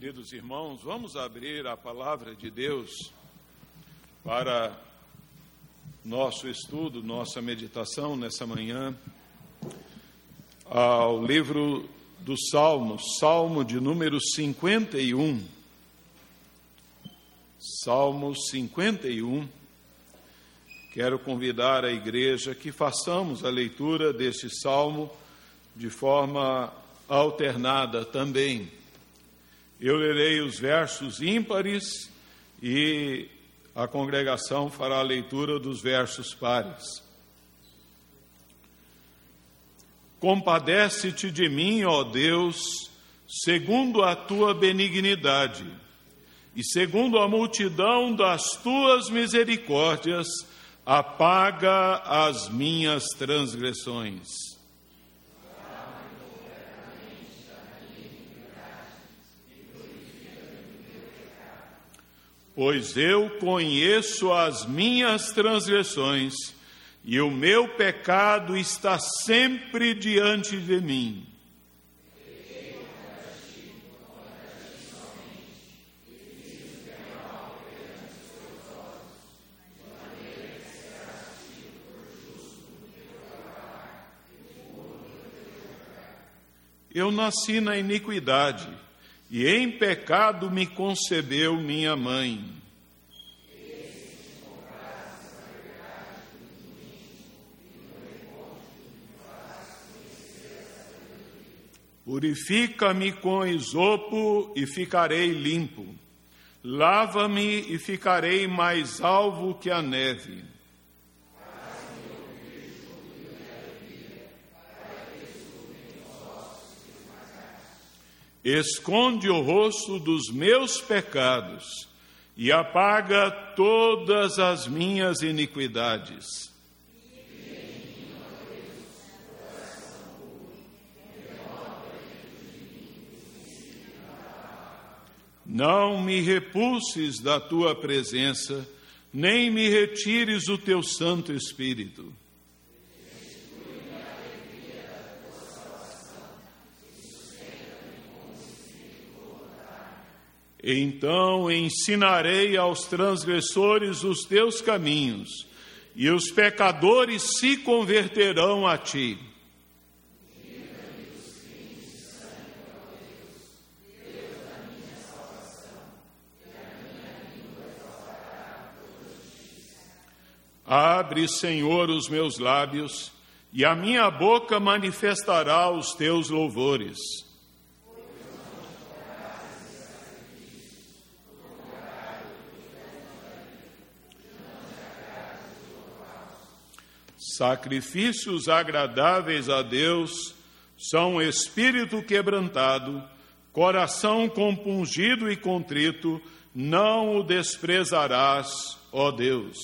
Queridos irmãos, vamos abrir a palavra de Deus para nosso estudo, nossa meditação nessa manhã, ao livro dos Salmos, Salmo de número 51. Salmo 51. Quero convidar a igreja que façamos a leitura deste salmo de forma alternada também eu lerei os versos ímpares e a congregação fará a leitura dos versos pares. Compadece-te de mim, ó Deus, segundo a tua benignidade, e segundo a multidão das tuas misericórdias, apaga as minhas transgressões. Pois eu conheço as minhas transgressões e o meu pecado está sempre diante de mim. Eu nasci na iniquidade e em pecado me concebeu minha mãe. Purifica-me com isopo e ficarei limpo. Lava-me e ficarei mais alvo que a neve. Esconde o rosto dos meus pecados e apaga todas as minhas iniquidades. Não me repulses da tua presença, nem me retires o teu Santo Espírito. Então ensinarei aos transgressores os teus caminhos, e os pecadores se converterão a ti. Abre, Senhor, os meus lábios, e a minha boca manifestará os teus louvores. Sacrifícios agradáveis a Deus são espírito quebrantado, coração compungido e contrito, não o desprezarás, ó Deus.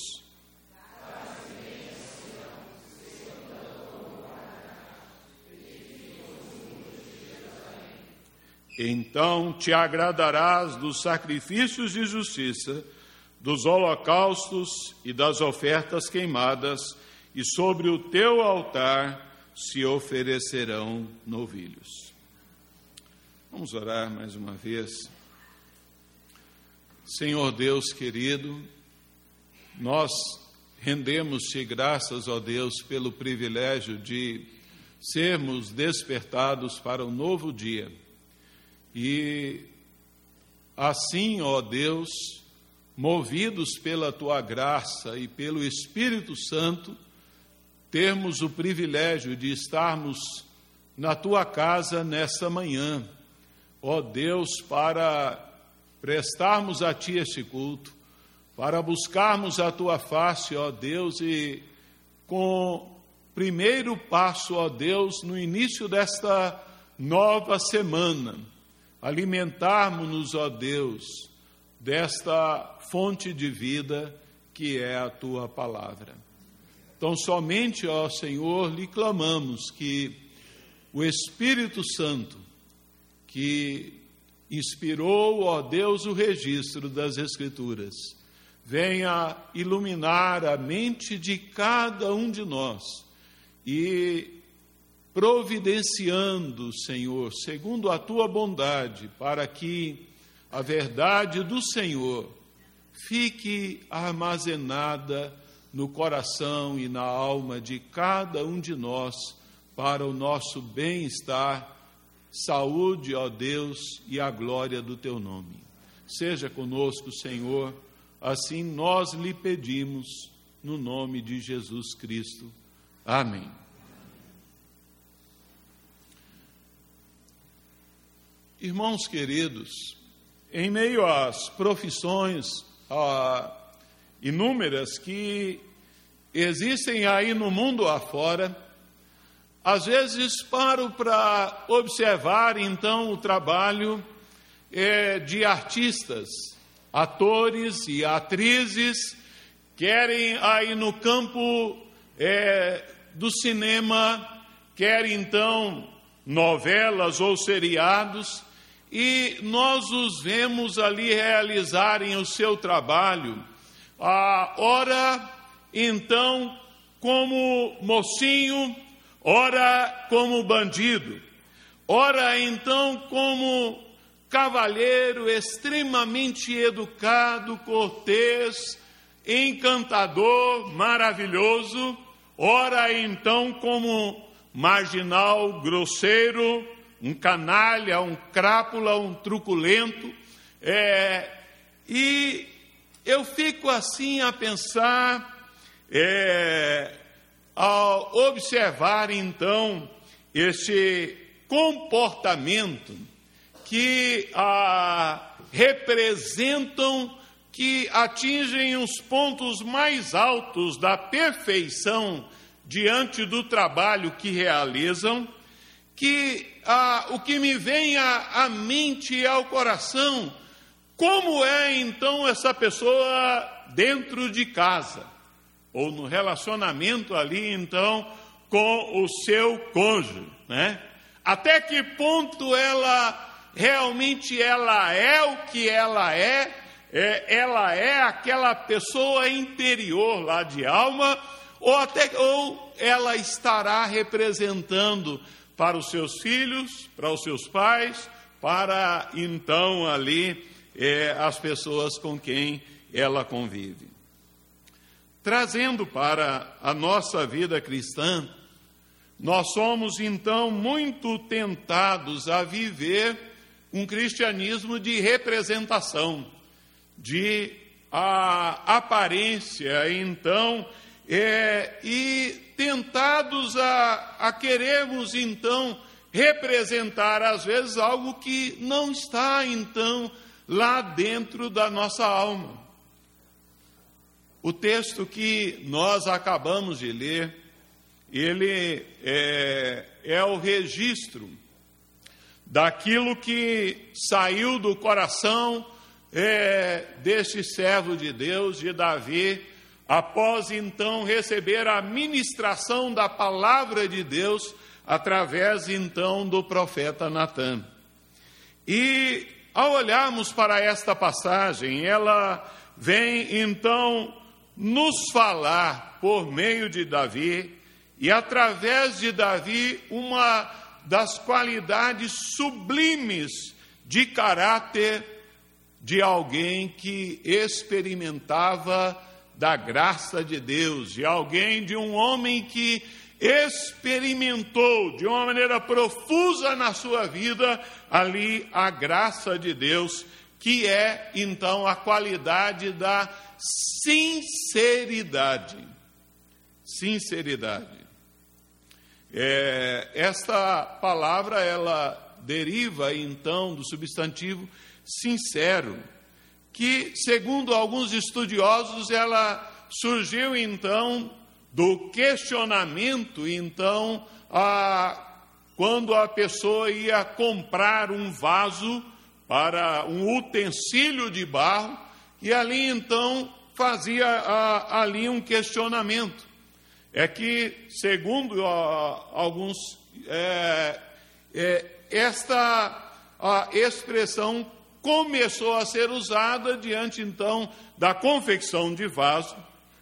Então te agradarás dos sacrifícios de justiça, dos holocaustos e das ofertas queimadas, e sobre o teu altar se oferecerão novilhos. Vamos orar mais uma vez. Senhor Deus querido, nós rendemos-te graças, ó Deus, pelo privilégio de sermos despertados para um novo dia. E assim, ó Deus, movidos pela tua graça e pelo Espírito Santo, termos o privilégio de estarmos na tua casa nessa manhã, ó Deus, para prestarmos a ti este culto, para buscarmos a tua face, ó Deus, e com primeiro passo, ó Deus, no início desta nova semana, alimentarmos-nos, ó Deus, desta fonte de vida que é a tua palavra. Então, somente, ó Senhor, lhe clamamos que o Espírito Santo, que inspirou, ó Deus, o registro das Escrituras, venha iluminar a mente de cada um de nós e providenciando, Senhor, segundo a tua bondade, para que a verdade do Senhor fique armazenada no coração e na alma de cada um de nós para o nosso bem-estar, saúde, ó Deus, e a glória do teu nome. Seja conosco, Senhor, assim nós lhe pedimos, no nome de Jesus Cristo. Amém. Irmãos queridos, em meio às profissões ah, inúmeras que existem aí no mundo afora, às vezes paro para observar então o trabalho é, de artistas, atores e atrizes, querem aí no campo é, do cinema, querem então novelas ou seriados, e nós os vemos ali realizarem o seu trabalho. Ah, ora, então, como mocinho, ora, como bandido, ora, então, como cavalheiro extremamente educado, cortês, encantador, maravilhoso, ora, então, como marginal, grosseiro, um canalha, um crápula, um truculento. É, e eu fico assim a pensar, é, ao observar então esse comportamento que ah, representam, que atingem os pontos mais altos da perfeição diante do trabalho que realizam, que ah, o que me vem à, à mente e ao coração, como é então essa pessoa dentro de casa, ou no relacionamento ali então com o seu cônjuge, né? Até que ponto ela realmente ela é o que ela é, é ela é aquela pessoa interior lá de alma, ou até ou ela estará representando para os seus filhos, para os seus pais, para então ali é, as pessoas com quem ela convive. Trazendo para a nossa vida cristã, nós somos então muito tentados a viver um cristianismo de representação, de a aparência, então, é, e tentados a, a querermos então representar às vezes algo que não está então lá dentro da nossa alma. O texto que nós acabamos de ler, ele é, é o registro daquilo que saiu do coração é, deste servo de Deus, de Davi, após então receber a ministração da palavra de Deus através então do profeta Natan. E ao olharmos para esta passagem, ela vem então nos falar por meio de Davi e através de Davi uma das qualidades sublimes de caráter de alguém que experimentava da graça de Deus, de alguém, de um homem que experimentou de uma maneira profusa na sua vida ali a graça de Deus, que é então a qualidade da sinceridade. Sinceridade. É, esta palavra ela deriva então do substantivo sincero que, segundo alguns estudiosos, ela surgiu então do questionamento, então, a, quando a pessoa ia comprar um vaso para um utensílio de barro, e ali então fazia a, ali um questionamento. É que, segundo a, alguns, é, é, esta expressão começou a ser usada diante então da confecção de vaso.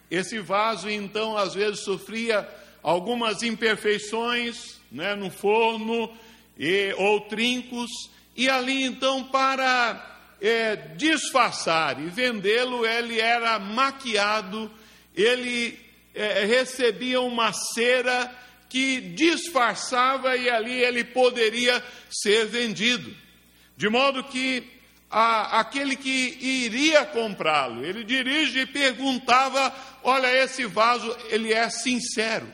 Esse vaso então às vezes sofria algumas imperfeições, né, no forno e, ou trincos, e ali então para é, disfarçar e vendê-lo, ele era maquiado, ele é, recebia uma cera que disfarçava e ali ele poderia ser vendido. De modo que a, aquele que iria comprá-lo, ele dirige e perguntava: Olha, esse vaso, ele é sincero,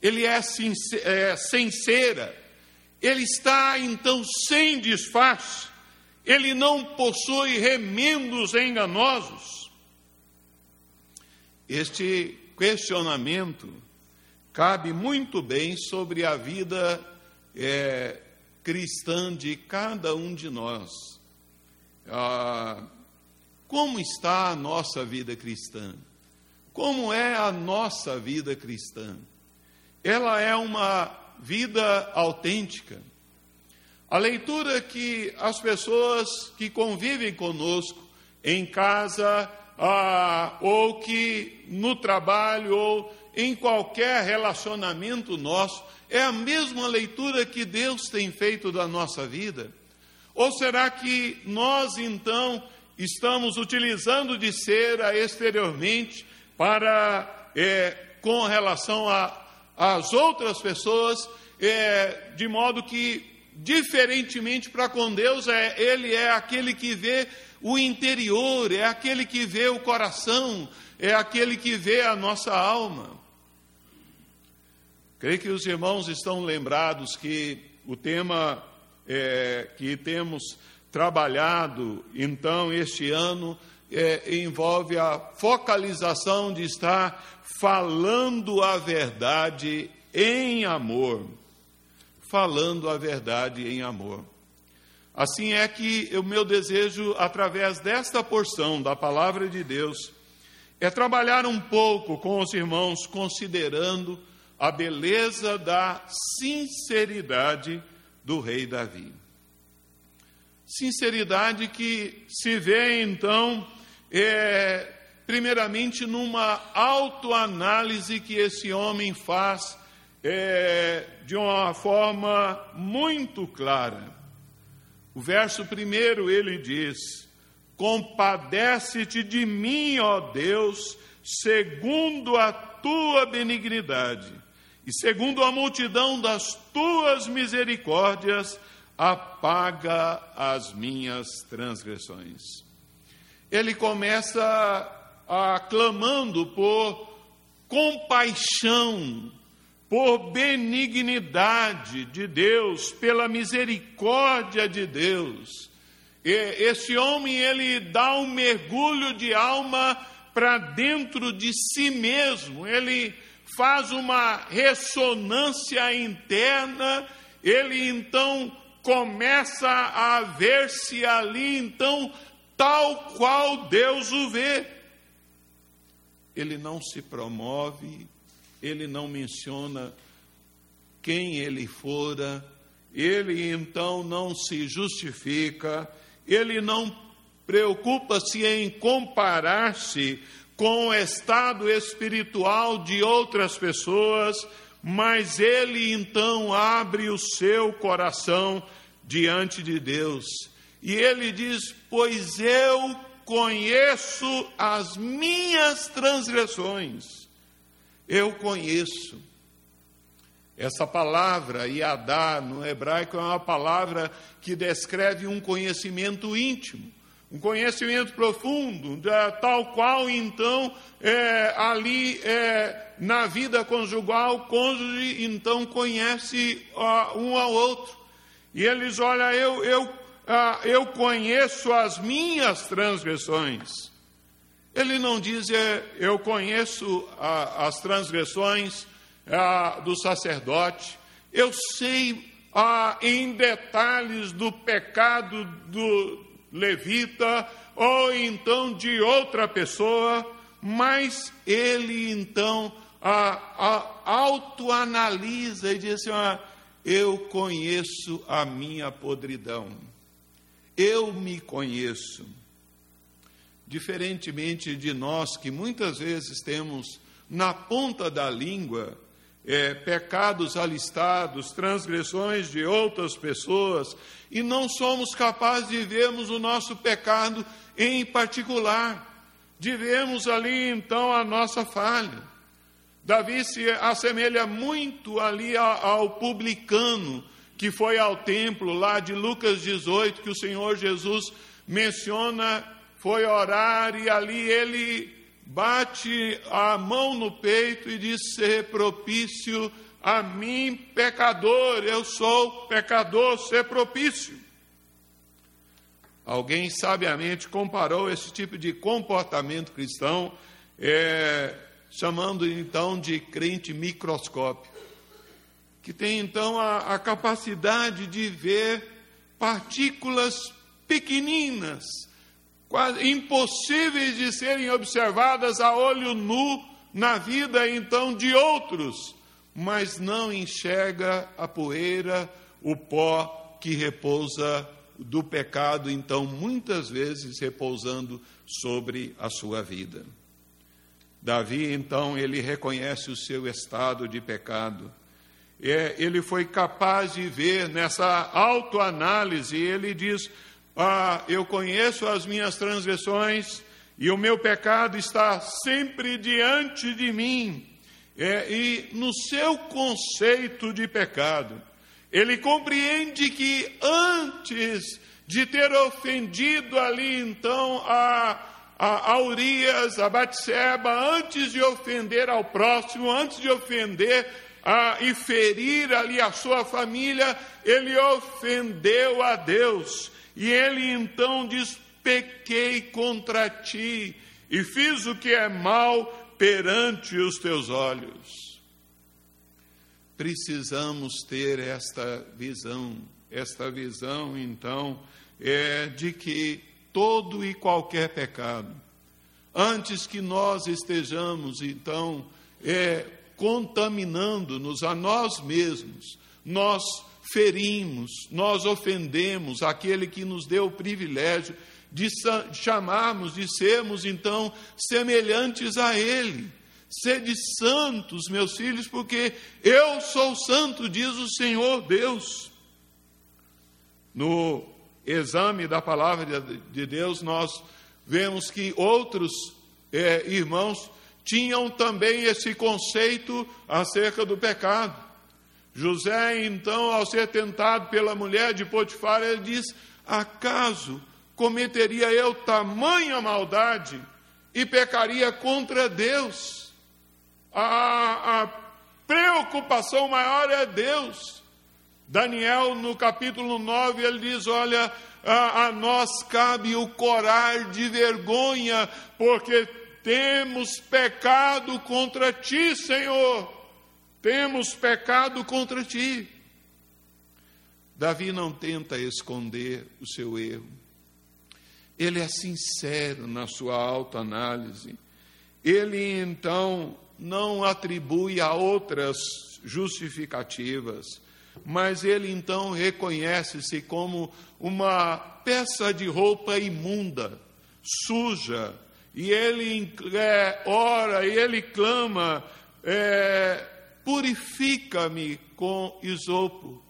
ele é, sincero, é sem cera, ele está então sem disfarce, ele não possui remendos enganosos. Este questionamento cabe muito bem sobre a vida é, cristã de cada um de nós. Ah, como está a nossa vida cristã? Como é a nossa vida cristã? Ela é uma vida autêntica. A leitura que as pessoas que convivem conosco em casa, ah, ou que no trabalho, ou em qualquer relacionamento nosso, é a mesma leitura que Deus tem feito da nossa vida? Ou será que nós então estamos utilizando de cera exteriormente para, é, com relação às outras pessoas, é, de modo que, diferentemente para com Deus, é, Ele é aquele que vê o interior, é aquele que vê o coração, é aquele que vê a nossa alma. Creio que os irmãos estão lembrados que o tema é, que temos trabalhado, então, este ano, é, envolve a focalização de estar falando a verdade em amor. Falando a verdade em amor. Assim é que o meu desejo, através desta porção da palavra de Deus, é trabalhar um pouco com os irmãos, considerando a beleza da sinceridade do rei Davi. Sinceridade que se vê então, é, primeiramente, numa autoanálise que esse homem faz é, de uma forma muito clara. O verso primeiro ele diz: Compadece-te de mim, ó Deus, segundo a tua benignidade e segundo a multidão das tuas misericórdias, apaga as minhas transgressões. Ele começa aclamando por compaixão, por benignidade de Deus, pela misericórdia de Deus. E esse homem ele dá um mergulho de alma para dentro de si mesmo. Ele faz uma ressonância interna, ele então começa a ver-se ali, então, tal qual Deus o vê. Ele não se promove, ele não menciona quem ele fora, ele então não se justifica, ele não preocupa-se em comparar-se com o estado espiritual de outras pessoas, mas ele então abre o seu coração diante de Deus. E ele diz: Pois eu conheço as minhas transgressões. Eu conheço. Essa palavra, Yadá, no hebraico, é uma palavra que descreve um conhecimento íntimo um conhecimento profundo, tal qual então é, ali é, na vida conjugal, o cônjuge então conhece um ao outro. E eles, olha, eu, eu, eu conheço as minhas transgressões. Ele não diz, é, eu conheço as transgressões do sacerdote, eu sei em detalhes do pecado do, levita ou então de outra pessoa, mas ele então a, a, autoanalisa e diz assim: ah, Eu conheço a minha podridão, eu me conheço. Diferentemente de nós que muitas vezes temos na ponta da língua é, pecados alistados, transgressões de outras pessoas, e não somos capazes de vermos o nosso pecado em particular, de vermos ali então a nossa falha. Davi se assemelha muito ali ao publicano que foi ao templo lá de Lucas 18, que o Senhor Jesus menciona, foi orar e ali ele bate a mão no peito e diz: Ser propício a mim, pecador, eu sou pecador, ser propício. Alguém sabiamente comparou esse tipo de comportamento cristão, é, chamando então de crente microscópio, que tem então a, a capacidade de ver partículas pequeninas quase impossíveis de serem observadas a olho nu na vida então de outros, mas não enxerga a poeira, o pó que repousa do pecado, então muitas vezes repousando sobre a sua vida. Davi, então, ele reconhece o seu estado de pecado. É, ele foi capaz de ver nessa autoanálise, ele diz: ah, eu conheço as minhas transgressões e o meu pecado está sempre diante de mim. É, e no seu conceito de pecado, ele compreende que antes de ter ofendido ali então a, a, a Urias, a Batseba, antes de ofender ao próximo, antes de ofender a, e ferir ali a sua família, ele ofendeu a Deus. E ele então diz: Pequei contra ti e fiz o que é mal perante os teus olhos. Precisamos ter esta visão, esta visão então é de que todo e qualquer pecado, antes que nós estejamos então é, contaminando-nos a nós mesmos, nós ferimos, nós ofendemos aquele que nos deu o privilégio de chamarmos, de sermos então semelhantes a Ele. Sede santos, meus filhos, porque eu sou santo, diz o Senhor Deus. No exame da palavra de Deus, nós vemos que outros é, irmãos tinham também esse conceito acerca do pecado. José, então, ao ser tentado pela mulher de Potifar, ele diz: Acaso cometeria eu tamanha maldade e pecaria contra Deus? A, a preocupação maior é Deus. Daniel, no capítulo 9, ele diz: Olha, a, a nós cabe o corar de vergonha, porque temos pecado contra ti, Senhor temos pecado contra ti. Davi não tenta esconder o seu erro. Ele é sincero na sua autoanálise. Ele então não atribui a outras justificativas, mas ele então reconhece-se como uma peça de roupa imunda, suja, e ele é, ora, e ele clama, é, purifica-me com isopo,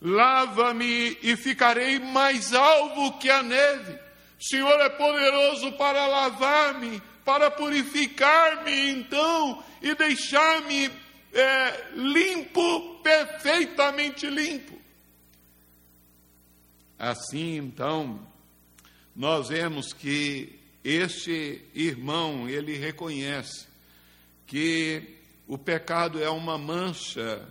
lava-me e ficarei mais alvo que a neve. O Senhor é poderoso para lavar-me, para purificar-me então e deixar-me é, limpo, perfeitamente limpo. Assim então, nós vemos que este irmão, ele reconhece que o pecado é uma mancha,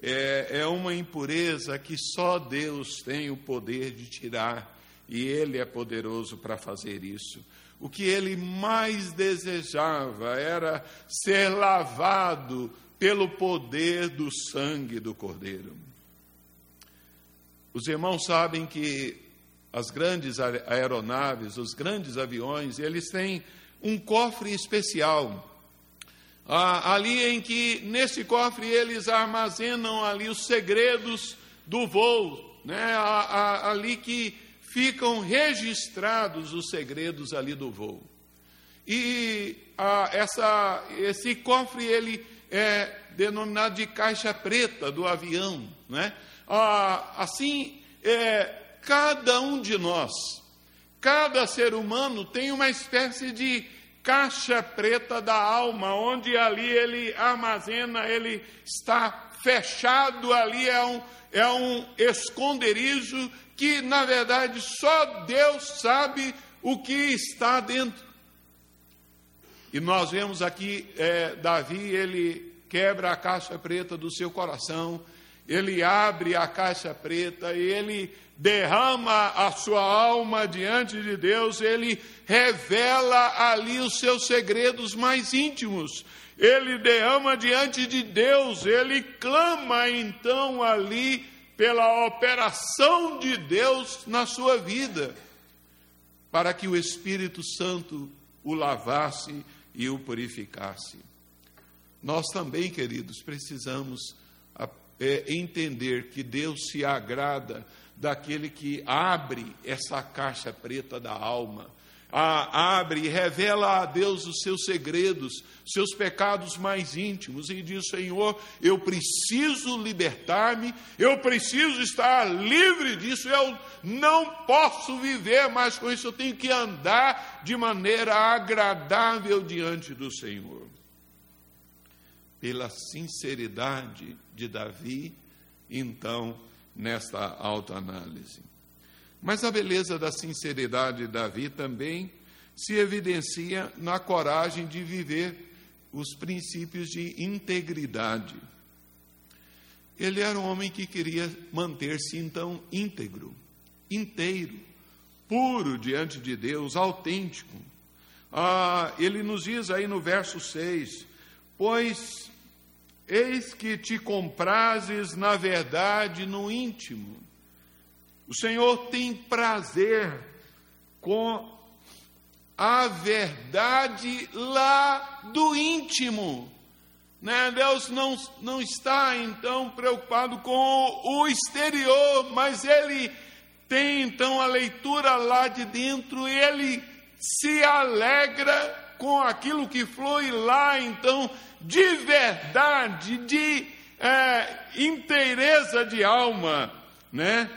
é, é uma impureza que só Deus tem o poder de tirar, e Ele é poderoso para fazer isso. O que ele mais desejava era ser lavado pelo poder do sangue do Cordeiro. Os irmãos sabem que as grandes aeronaves, os grandes aviões, eles têm um cofre especial ah, ali em que nesse cofre eles armazenam ali os segredos do voo, né? ali que ficam registrados os segredos ali do voo. E essa, esse cofre ele é denominado de caixa preta do avião. Né? Assim, é, cada um de nós, cada ser humano tem uma espécie de caixa preta da alma, onde ali ele armazena, ele está fechado ali, é um, é um esconderijo que, na verdade, só Deus sabe o que está dentro. E nós vemos aqui é, Davi, ele quebra a caixa preta do seu coração, ele abre a caixa preta, ele derrama a sua alma diante de Deus, ele revela ali os seus segredos mais íntimos, ele derrama diante de Deus, ele clama então ali pela operação de Deus na sua vida, para que o Espírito Santo o lavasse e o purificasse. Nós também, queridos, precisamos é, entender que Deus se agrada daquele que abre essa caixa preta da alma, a, abre e revela a Deus os seus segredos, seus pecados mais íntimos, e diz: Senhor, eu preciso libertar-me, eu preciso estar livre disso, eu não posso viver mais com isso, eu tenho que andar de maneira agradável diante do Senhor. Pela sinceridade de Davi, então, nesta autoanálise. Mas a beleza da sinceridade de Davi também se evidencia na coragem de viver os princípios de integridade. Ele era um homem que queria manter-se então íntegro, inteiro, puro diante de Deus, autêntico. Ah, ele nos diz aí no verso 6: Pois eis que te comprases na verdade no íntimo. O Senhor tem prazer com a verdade lá do íntimo. Né? Deus não, não está então preocupado com o exterior, mas Ele tem então a leitura lá de dentro, Ele se alegra com aquilo que flui lá então de verdade, de é, inteireza de alma, né?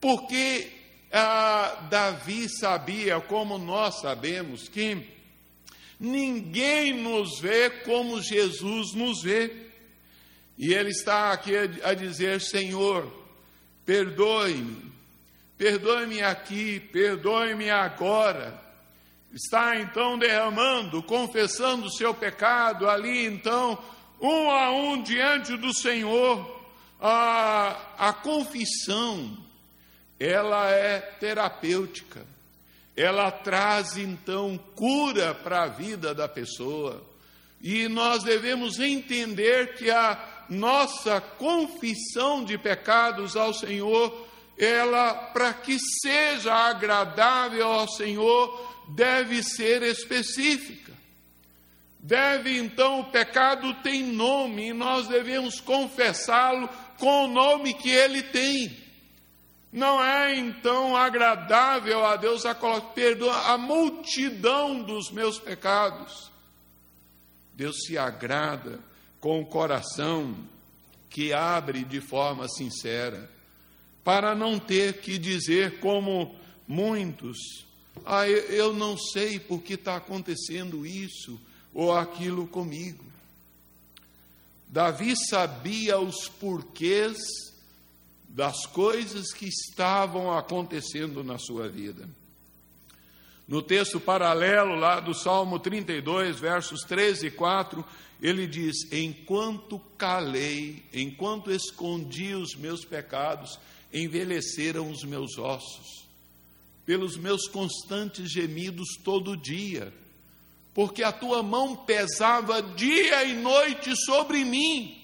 Porque ah, Davi sabia, como nós sabemos, que ninguém nos vê como Jesus nos vê. E ele está aqui a, a dizer: Senhor, perdoe-me, perdoe-me aqui, perdoe-me agora. Está então derramando, confessando o seu pecado ali, então, um a um diante do Senhor. A, a confissão ela é terapêutica. Ela traz então cura para a vida da pessoa. E nós devemos entender que a nossa confissão de pecados ao Senhor, ela, para que seja agradável ao Senhor, deve ser específica. Deve então, o pecado tem nome e nós devemos confessá-lo com o nome que ele tem. Não é então agradável a Deus a perdoa a multidão dos meus pecados. Deus se agrada com o coração que abre de forma sincera, para não ter que dizer como muitos: ah, eu não sei por que está acontecendo isso ou aquilo comigo. Davi sabia os porquês das coisas que estavam acontecendo na sua vida. No texto paralelo lá do Salmo 32, versos 13 e 4, ele diz: Enquanto calei, enquanto escondi os meus pecados, envelheceram os meus ossos, pelos meus constantes gemidos todo dia, porque a tua mão pesava dia e noite sobre mim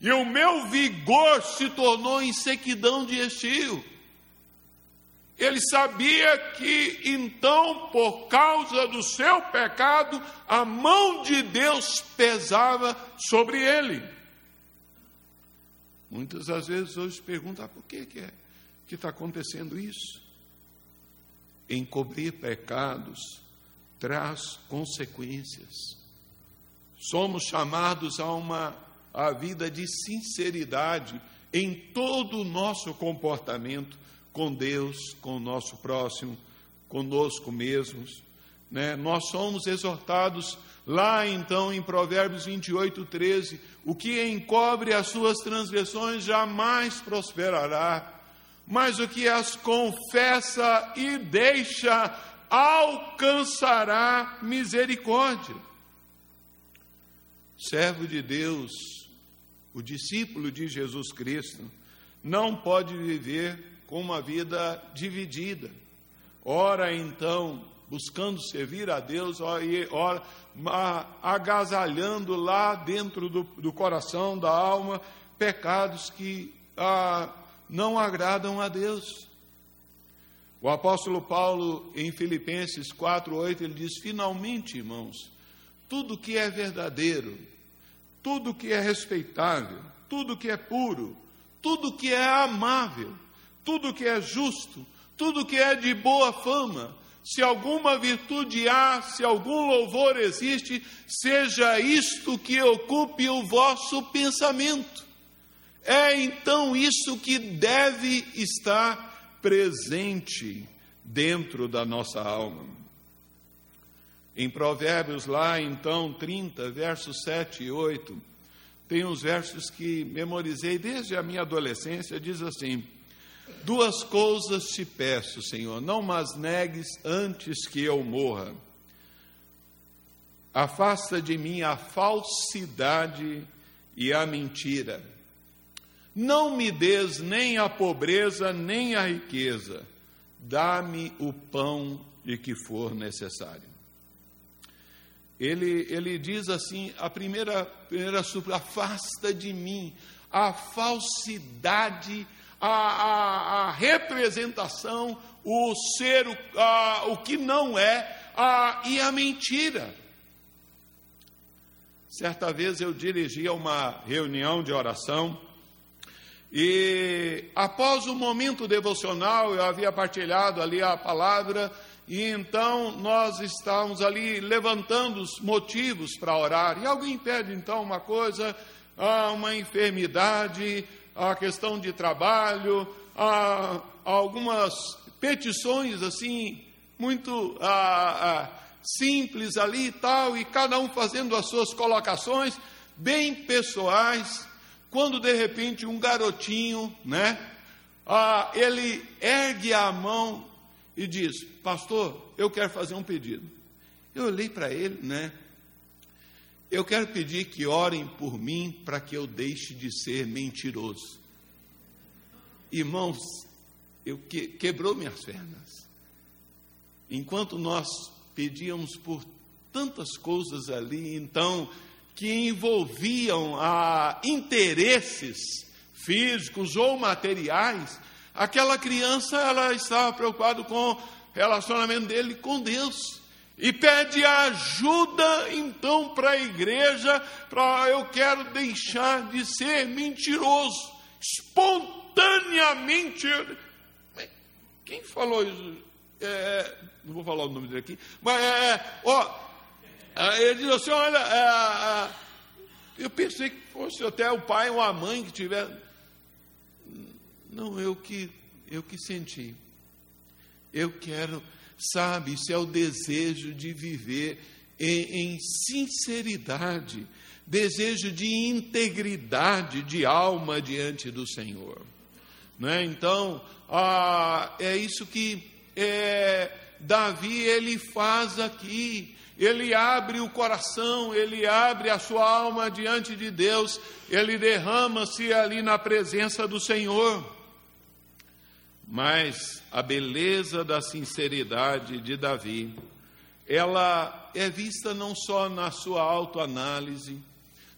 e o meu vigor se tornou em sequidão de estio. Ele sabia que então, por causa do seu pecado, a mão de Deus pesava sobre ele. Muitas das vezes hoje perguntam ah, por que, que é que está acontecendo isso? Encobrir pecados traz consequências. somos chamados a uma a vida de sinceridade em todo o nosso comportamento com Deus, com o nosso próximo, conosco mesmos. Né? Nós somos exortados lá então em Provérbios 28, 13: o que encobre as suas transgressões jamais prosperará, mas o que as confessa e deixa alcançará misericórdia. Servo de Deus, o discípulo de Jesus Cristo, não pode viver com uma vida dividida. Ora, então, buscando servir a Deus, ora, agasalhando lá dentro do, do coração, da alma, pecados que ah, não agradam a Deus. O apóstolo Paulo, em Filipenses 4,8, ele diz: Finalmente, irmãos, tudo que é verdadeiro, tudo que é respeitável, tudo que é puro, tudo que é amável, tudo que é justo, tudo que é de boa fama, se alguma virtude há, se algum louvor existe, seja isto que ocupe o vosso pensamento. É então isso que deve estar presente dentro da nossa alma. Em Provérbios, lá então 30, versos 7 e 8, tem uns versos que memorizei desde a minha adolescência, diz assim: Duas coisas te peço, Senhor, não mas negues antes que eu morra. Afasta de mim a falsidade e a mentira não me des nem a pobreza, nem a riqueza, dá-me o pão de que for necessário. Ele, ele diz assim: a primeira, primeira supla, afasta de mim a falsidade, a, a, a representação, o ser, o, a, o que não é, a, e a mentira. Certa vez eu dirigia uma reunião de oração e após o momento devocional, eu havia partilhado ali a palavra, e então nós estávamos ali levantando os motivos para orar. E alguém pede então uma coisa, ah, uma enfermidade, a questão de trabalho, ah, algumas petições assim, muito ah, simples ali e tal, e cada um fazendo as suas colocações bem pessoais quando de repente um garotinho, né, ah, ele ergue a mão e diz: Pastor, eu quero fazer um pedido. Eu olhei para ele, né? Eu quero pedir que orem por mim para que eu deixe de ser mentiroso. Irmãos, eu que, quebrou minhas pernas. Enquanto nós pedíamos por tantas coisas ali, então que envolviam ah, interesses físicos ou materiais, aquela criança ela estava preocupada com o relacionamento dele com Deus. E pede ajuda então para a igreja, para eu quero deixar de ser mentiroso, espontaneamente. Quem falou isso? É, não vou falar o nome dele aqui, mas é, ó, ah, ele diz assim: olha, é, eu pensei que fosse até o pai ou a mãe que tiver. Não, eu que, eu que senti. Eu quero, sabe, isso é o desejo de viver em, em sinceridade, desejo de integridade de alma diante do Senhor. Né? Então, ah, é isso que é, Davi ele faz aqui ele abre o coração, ele abre a sua alma diante de Deus, ele derrama-se ali na presença do Senhor. Mas a beleza da sinceridade de Davi, ela é vista não só na sua autoanálise,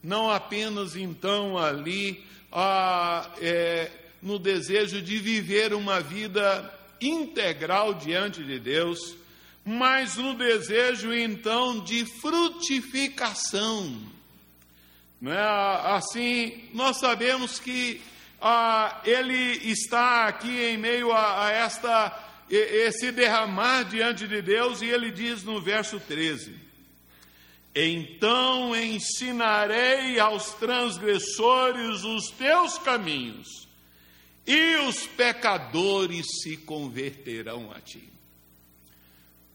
não apenas então ali a, é, no desejo de viver uma vida integral diante de Deus, mas no desejo então de frutificação. Né? Assim, nós sabemos que ah, ele está aqui em meio a, a esta esse derramar diante de Deus, e ele diz no verso 13: Então ensinarei aos transgressores os teus caminhos, e os pecadores se converterão a ti.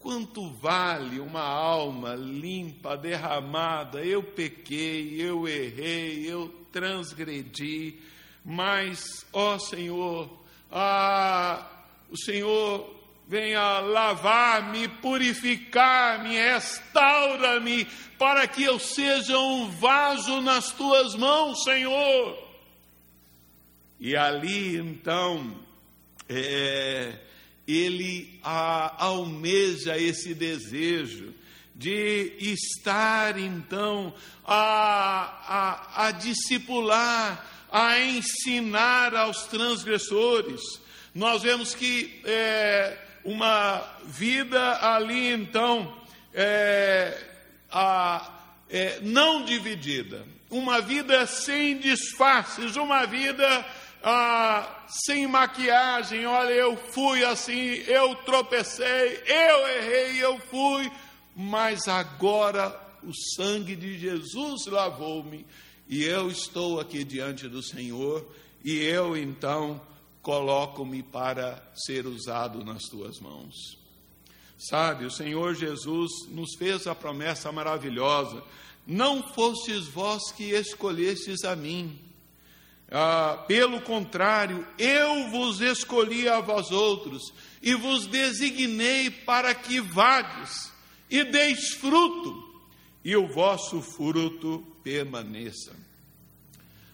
Quanto vale uma alma limpa, derramada? Eu pequei, eu errei, eu transgredi, mas, ó Senhor, ah, o Senhor venha lavar-me, purificar-me, restaura-me, para que eu seja um vaso nas tuas mãos, Senhor. E ali então, é, ele a, almeja esse desejo de estar então a, a, a discipular, a ensinar aos transgressores. Nós vemos que é, uma vida ali, então, é, a, é, não dividida, uma vida sem disfarces, uma vida ah, sem maquiagem. Olha, eu fui assim, eu tropecei, eu errei, eu fui, mas agora o sangue de Jesus lavou-me e eu estou aqui diante do Senhor e eu então coloco-me para ser usado nas tuas mãos. Sabe, o Senhor Jesus nos fez a promessa maravilhosa: não fostes vós que escolhestes a mim. Ah, pelo contrário, eu vos escolhi a vós outros e vos designei para que vades e deis fruto, e o vosso fruto permaneça.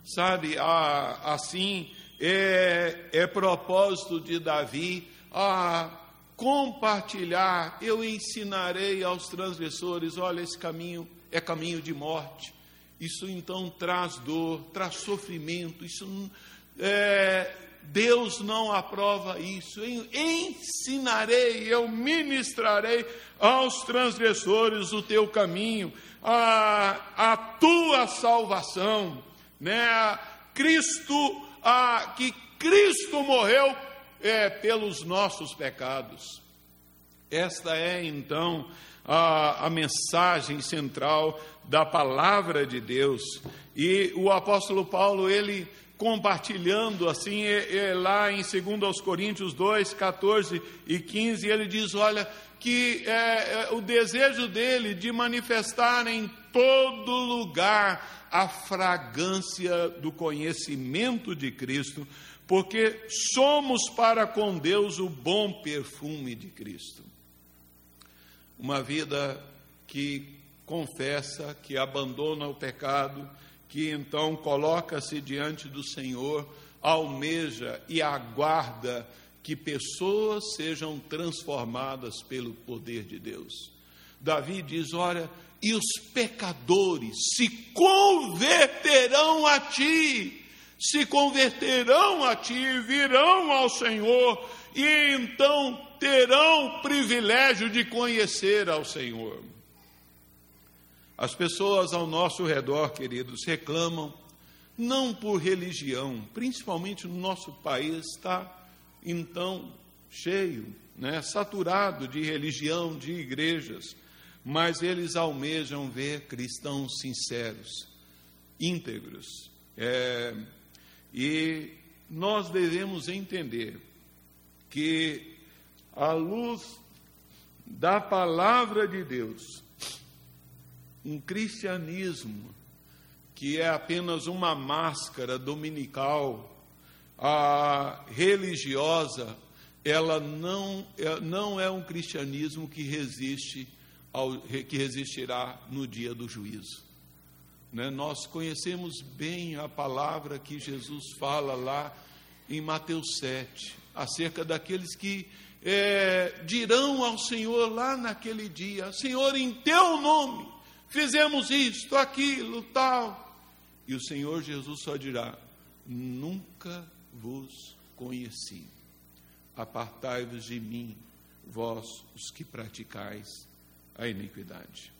Sabe, ah, assim é, é propósito de Davi a compartilhar. Eu ensinarei aos transgressores: olha, esse caminho é caminho de morte. Isso então traz dor, traz sofrimento. Isso é, Deus não aprova isso. Ensinarei, eu ministrarei aos transgressores o teu caminho, a, a tua salvação, né? Cristo ah, que Cristo morreu é, pelos nossos pecados. Esta é então a, a mensagem central da palavra de Deus. E o apóstolo Paulo, ele compartilhando assim, é, é, lá em 2 Coríntios 2, 14 e 15, ele diz: Olha, que é, é, o desejo dele de manifestar em todo lugar a fragrância do conhecimento de Cristo, porque somos para com Deus o bom perfume de Cristo. Uma vida que confessa, que abandona o pecado, que então coloca-se diante do Senhor, almeja e aguarda que pessoas sejam transformadas pelo poder de Deus. Davi diz: Olha, e os pecadores se converterão a ti, se converterão a ti, virão ao Senhor, e então terão o privilégio de conhecer ao Senhor. As pessoas ao nosso redor, queridos, reclamam, não por religião, principalmente no nosso país, está então cheio, né, saturado de religião, de igrejas, mas eles almejam ver cristãos sinceros, íntegros. É, e nós devemos entender que, à luz da palavra de Deus, um cristianismo que é apenas uma máscara dominical a religiosa, ela não é, não é um cristianismo que resiste ao, que resistirá no dia do juízo. Né? Nós conhecemos bem a palavra que Jesus fala lá em Mateus 7, acerca daqueles que é, dirão ao Senhor lá naquele dia: Senhor, em teu nome fizemos isto, aquilo, tal. E o Senhor Jesus só dirá: Nunca vos conheci. Apartai-vos de mim, vós os que praticais a iniquidade.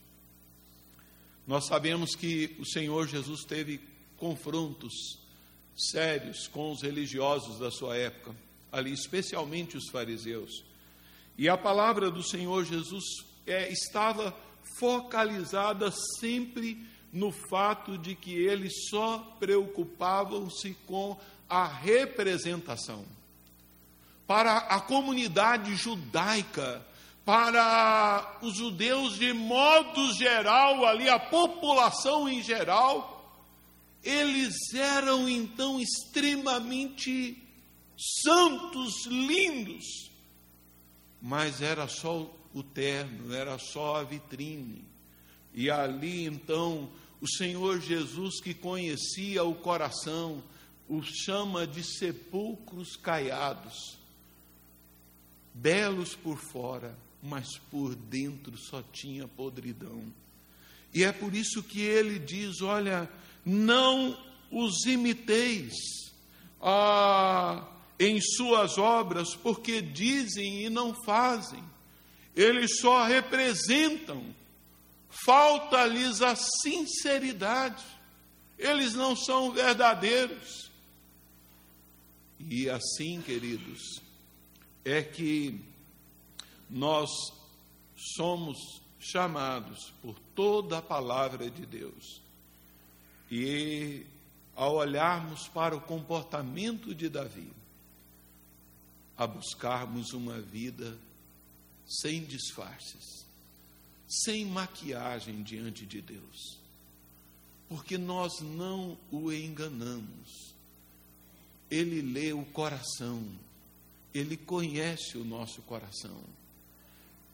Nós sabemos que o Senhor Jesus teve confrontos sérios com os religiosos da sua época, ali especialmente os fariseus. E a palavra do Senhor Jesus é, estava focalizada sempre no fato de que eles só preocupavam-se com a representação. Para a comunidade judaica, para os judeus de modo geral, ali a população em geral, eles eram então extremamente santos, lindos, mas era só o terno, era só a vitrine. E ali então o Senhor Jesus, que conhecia o coração, o chama de sepulcros caiados, belos por fora, mas por dentro só tinha podridão. E é por isso que ele diz: olha, não os imiteis ah, em suas obras, porque dizem e não fazem, eles só representam falta-lhes a sinceridade, eles não são verdadeiros. E assim, queridos, é que nós somos chamados por toda a palavra de Deus. E ao olharmos para o comportamento de Davi, a buscarmos uma vida sem disfarces sem maquiagem diante de Deus, porque nós não o enganamos. Ele lê o coração, ele conhece o nosso coração.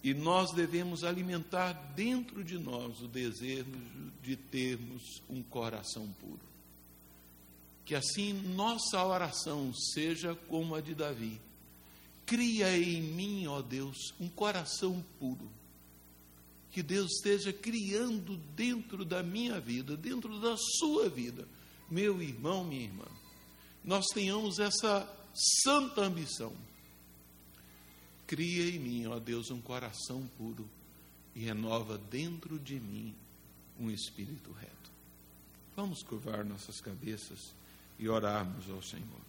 E nós devemos alimentar dentro de nós o desejo de termos um coração puro. Que assim nossa oração seja como a de Davi. Cria em mim, ó Deus, um coração puro que Deus esteja criando dentro da minha vida, dentro da sua vida, meu irmão, minha irmã, nós tenhamos essa santa ambição. Cria em mim, ó Deus, um coração puro e renova dentro de mim um espírito reto. Vamos curvar nossas cabeças e orarmos ao Senhor.